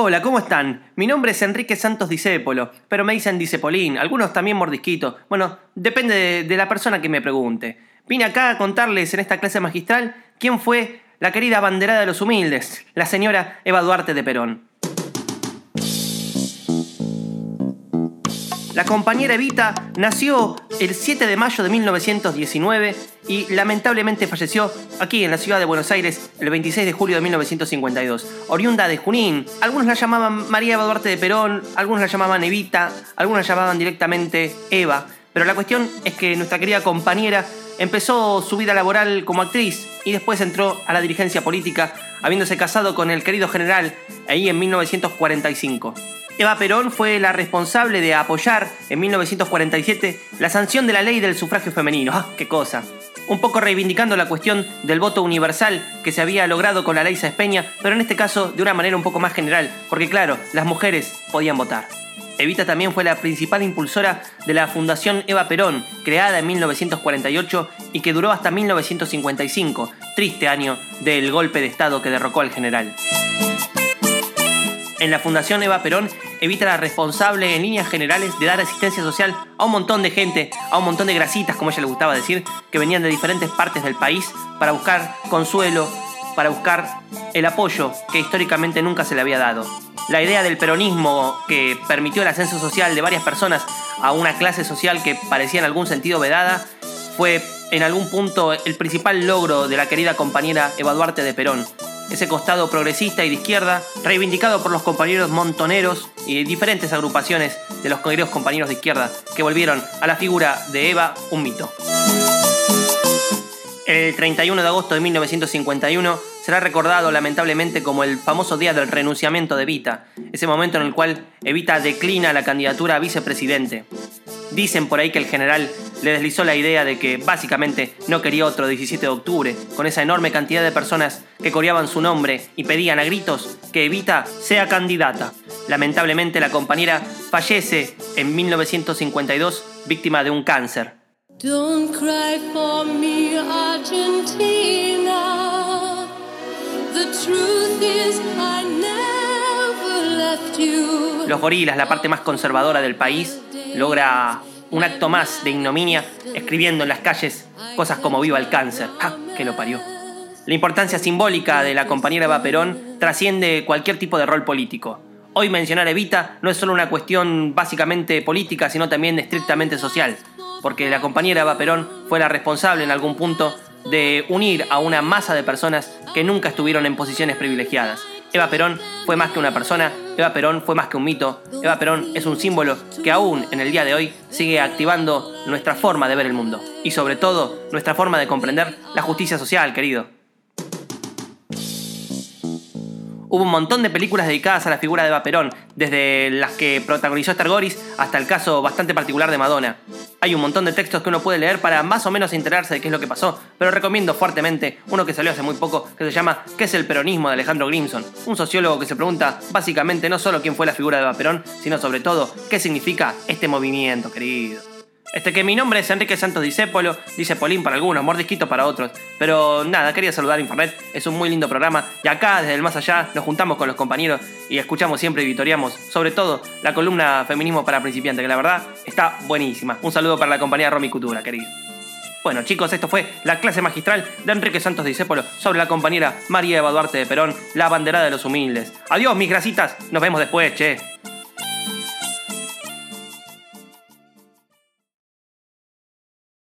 Hola, ¿cómo están? Mi nombre es Enrique Santos Disépolo, pero me dicen Disepolín, algunos también mordisquito. Bueno, depende de, de la persona que me pregunte. Vine acá a contarles en esta clase magistral quién fue la querida banderada de los humildes, la señora Eva Duarte de Perón. La compañera Evita nació el 7 de mayo de 1919 y lamentablemente falleció aquí en la ciudad de Buenos Aires el 26 de julio de 1952. Oriunda de Junín, algunos la llamaban María Eva Duarte de Perón, algunos la llamaban Evita, algunos la llamaban directamente Eva, pero la cuestión es que nuestra querida compañera empezó su vida laboral como actriz y después entró a la dirigencia política, habiéndose casado con el querido general ahí en 1945. Eva Perón fue la responsable de apoyar en 1947 la sanción de la ley del sufragio femenino. ¡Ah, qué cosa! Un poco reivindicando la cuestión del voto universal que se había logrado con la ley Espeña, pero en este caso de una manera un poco más general, porque claro, las mujeres podían votar. Evita también fue la principal impulsora de la Fundación Eva Perón, creada en 1948 y que duró hasta 1955, triste año del golpe de Estado que derrocó al general. En la Fundación Eva Perón evita la responsable en líneas generales de dar asistencia social a un montón de gente, a un montón de grasitas, como ella le gustaba decir, que venían de diferentes partes del país para buscar consuelo, para buscar el apoyo que históricamente nunca se le había dado. La idea del peronismo que permitió el ascenso social de varias personas a una clase social que parecía en algún sentido vedada fue en algún punto el principal logro de la querida compañera Eva Duarte de Perón, ese costado progresista y de izquierda, reivindicado por los compañeros montoneros y diferentes agrupaciones de los queridos compañeros de izquierda, que volvieron a la figura de Eva un mito. El 31 de agosto de 1951 será recordado lamentablemente como el famoso día del renunciamiento de Evita, ese momento en el cual Evita declina la candidatura a vicepresidente. Dicen por ahí que el general le deslizó la idea de que básicamente no quería otro 17 de octubre, con esa enorme cantidad de personas que coreaban su nombre y pedían a gritos que Evita sea candidata. Lamentablemente la compañera fallece en 1952 víctima de un cáncer. Don't cry for me, Argentina. The truth is I never left you. Los gorilas, la parte más conservadora del país, logra un acto más de ignominia escribiendo en las calles cosas como viva el cáncer. ¡Ah, que lo parió! La importancia simbólica de la compañera Eva Perón trasciende cualquier tipo de rol político. Hoy mencionar Evita no es solo una cuestión básicamente política, sino también estrictamente social, porque la compañera Eva Perón fue la responsable en algún punto de unir a una masa de personas que nunca estuvieron en posiciones privilegiadas. Eva Perón fue más que una persona, Eva Perón fue más que un mito, Eva Perón es un símbolo que aún en el día de hoy sigue activando nuestra forma de ver el mundo y sobre todo nuestra forma de comprender la justicia social, querido. Hubo un montón de películas dedicadas a la figura de Eva Perón, desde las que protagonizó Esther Goris hasta el caso bastante particular de Madonna. Hay un montón de textos que uno puede leer para más o menos enterarse de qué es lo que pasó, pero recomiendo fuertemente uno que salió hace muy poco que se llama ¿Qué es el peronismo? de Alejandro Grimson, un sociólogo que se pregunta básicamente no solo quién fue la figura de Eva Perón, sino sobre todo qué significa este movimiento, querido. Este que mi nombre es Enrique Santos Disépolo, dice Polín para algunos, mordisquito para otros. Pero nada, quería saludar a Infonet, es un muy lindo programa y acá desde el más allá nos juntamos con los compañeros y escuchamos siempre y vitoriamos, sobre todo la columna Feminismo para principiantes, que la verdad está buenísima. Un saludo para la compañía Romy Cultura, querido. Bueno chicos, esto fue la clase magistral de Enrique Santos Disépolo sobre la compañera María Eva Duarte de Perón, la banderada de los humildes. Adiós mis grasitas, nos vemos después, che.